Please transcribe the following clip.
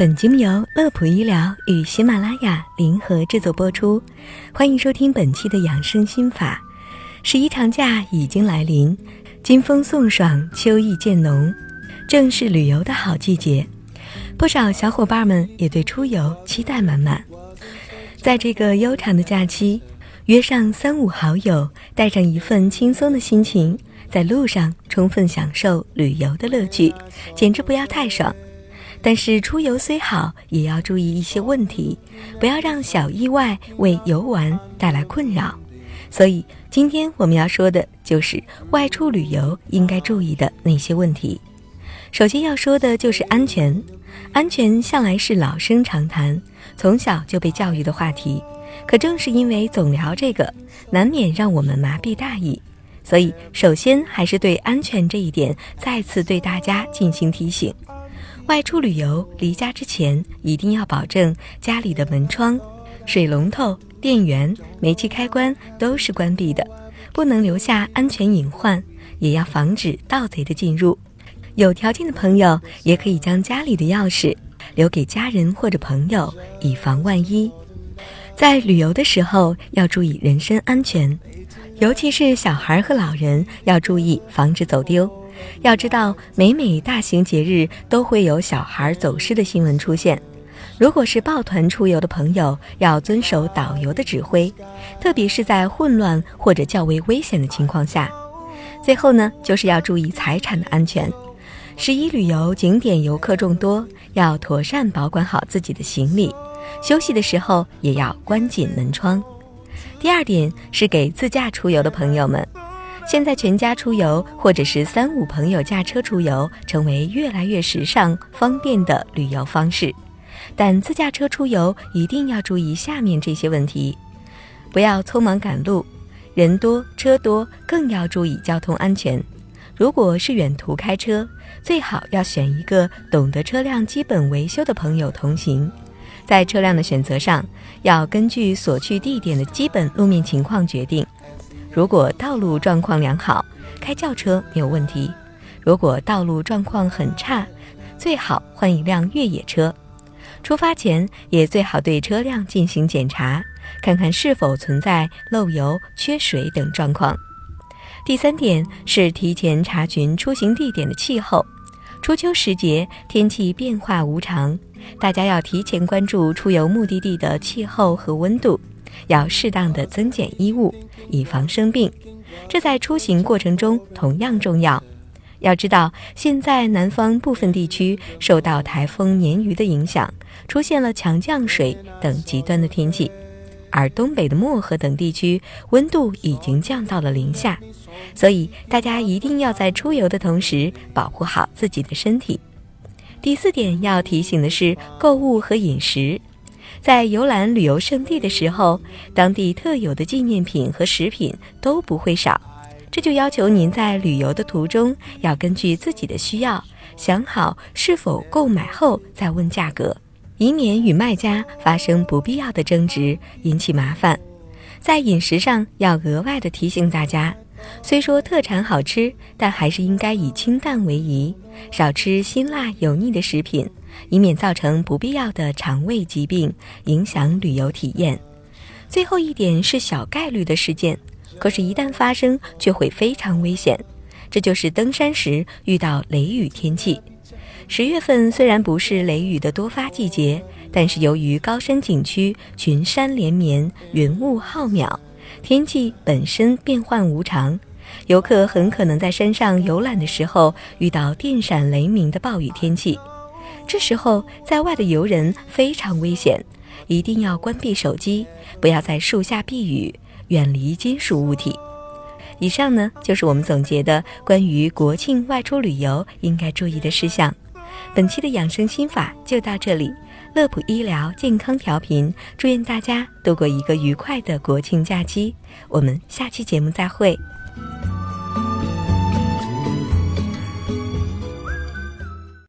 本节目由乐普医疗与喜马拉雅联合制作播出，欢迎收听本期的养生心法。十一长假已经来临，金风送爽，秋意渐浓，正是旅游的好季节。不少小伙伴们也对出游期待满满。在这个悠长的假期，约上三五好友，带上一份轻松的心情，在路上充分享受旅游的乐趣，简直不要太爽。但是出游虽好，也要注意一些问题，不要让小意外为游玩带来困扰。所以今天我们要说的就是外出旅游应该注意的那些问题。首先要说的就是安全，安全向来是老生常谈，从小就被教育的话题。可正是因为总聊这个，难免让我们麻痹大意。所以首先还是对安全这一点再次对大家进行提醒。外出旅游，离家之前一定要保证家里的门窗、水龙头、电源、煤气开关都是关闭的，不能留下安全隐患，也要防止盗贼的进入。有条件的朋友也可以将家里的钥匙留给家人或者朋友，以防万一。在旅游的时候要注意人身安全，尤其是小孩和老人要注意防止走丢。要知道，每每大型节日都会有小孩走失的新闻出现。如果是抱团出游的朋友，要遵守导游的指挥，特别是在混乱或者较为危险的情况下。最后呢，就是要注意财产的安全。十一旅游景点游客众多，要妥善保管好自己的行李，休息的时候也要关紧门窗。第二点是给自驾出游的朋友们。现在全家出游，或者是三五朋友驾车出游，成为越来越时尚、方便的旅游方式。但自驾车出游一定要注意下面这些问题：不要匆忙赶路，人多车多，更要注意交通安全。如果是远途开车，最好要选一个懂得车辆基本维修的朋友同行。在车辆的选择上，要根据所去地点的基本路面情况决定。如果道路状况良好，开轿车没有问题；如果道路状况很差，最好换一辆越野车。出发前也最好对车辆进行检查，看看是否存在漏油、缺水等状况。第三点是提前查询出行地点的气候。初秋时节，天气变化无常，大家要提前关注出游目的地的气候和温度。要适当的增减衣物，以防生病，这在出行过程中同样重要。要知道，现在南方部分地区受到台风鲶鱼的影响，出现了强降水等极端的天气，而东北的漠河等地区温度已经降到了零下，所以大家一定要在出游的同时保护好自己的身体。第四点要提醒的是，购物和饮食。在游览旅游胜地的时候，当地特有的纪念品和食品都不会少，这就要求您在旅游的途中要根据自己的需要，想好是否购买后再问价格，以免与卖家发生不必要的争执，引起麻烦。在饮食上要额外的提醒大家。虽说特产好吃，但还是应该以清淡为宜，少吃辛辣油腻的食品，以免造成不必要的肠胃疾病，影响旅游体验。最后一点是小概率的事件，可是，一旦发生，却会非常危险。这就是登山时遇到雷雨天气。十月份虽然不是雷雨的多发季节，但是由于高山景区群山连绵，云雾浩渺。天气本身变幻无常，游客很可能在山上游览的时候遇到电闪雷鸣的暴雨天气。这时候，在外的游人非常危险，一定要关闭手机，不要在树下避雨，远离金属物体。以上呢，就是我们总结的关于国庆外出旅游应该注意的事项。本期的养生心法就到这里。乐普医疗健康调频，祝愿大家度过一个愉快的国庆假期。我们下期节目再会。